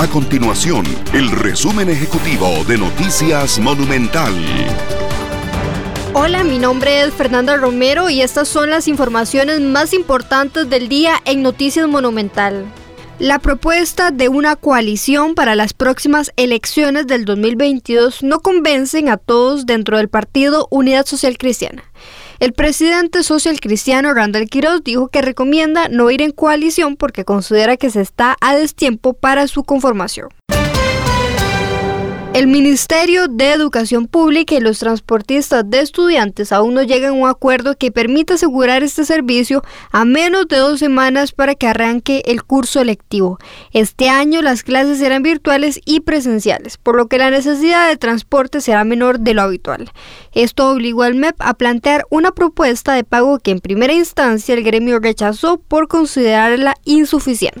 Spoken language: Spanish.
A continuación, el resumen ejecutivo de Noticias Monumental. Hola, mi nombre es Fernanda Romero y estas son las informaciones más importantes del día en Noticias Monumental. La propuesta de una coalición para las próximas elecciones del 2022 no convencen a todos dentro del partido Unidad Social Cristiana. El presidente social cristiano Randall Quiroz dijo que recomienda no ir en coalición porque considera que se está a destiempo para su conformación. El Ministerio de Educación Pública y los transportistas de estudiantes aún no llegan a un acuerdo que permita asegurar este servicio a menos de dos semanas para que arranque el curso lectivo. Este año las clases serán virtuales y presenciales, por lo que la necesidad de transporte será menor de lo habitual. Esto obligó al MEP a plantear una propuesta de pago que en primera instancia el gremio rechazó por considerarla insuficiente.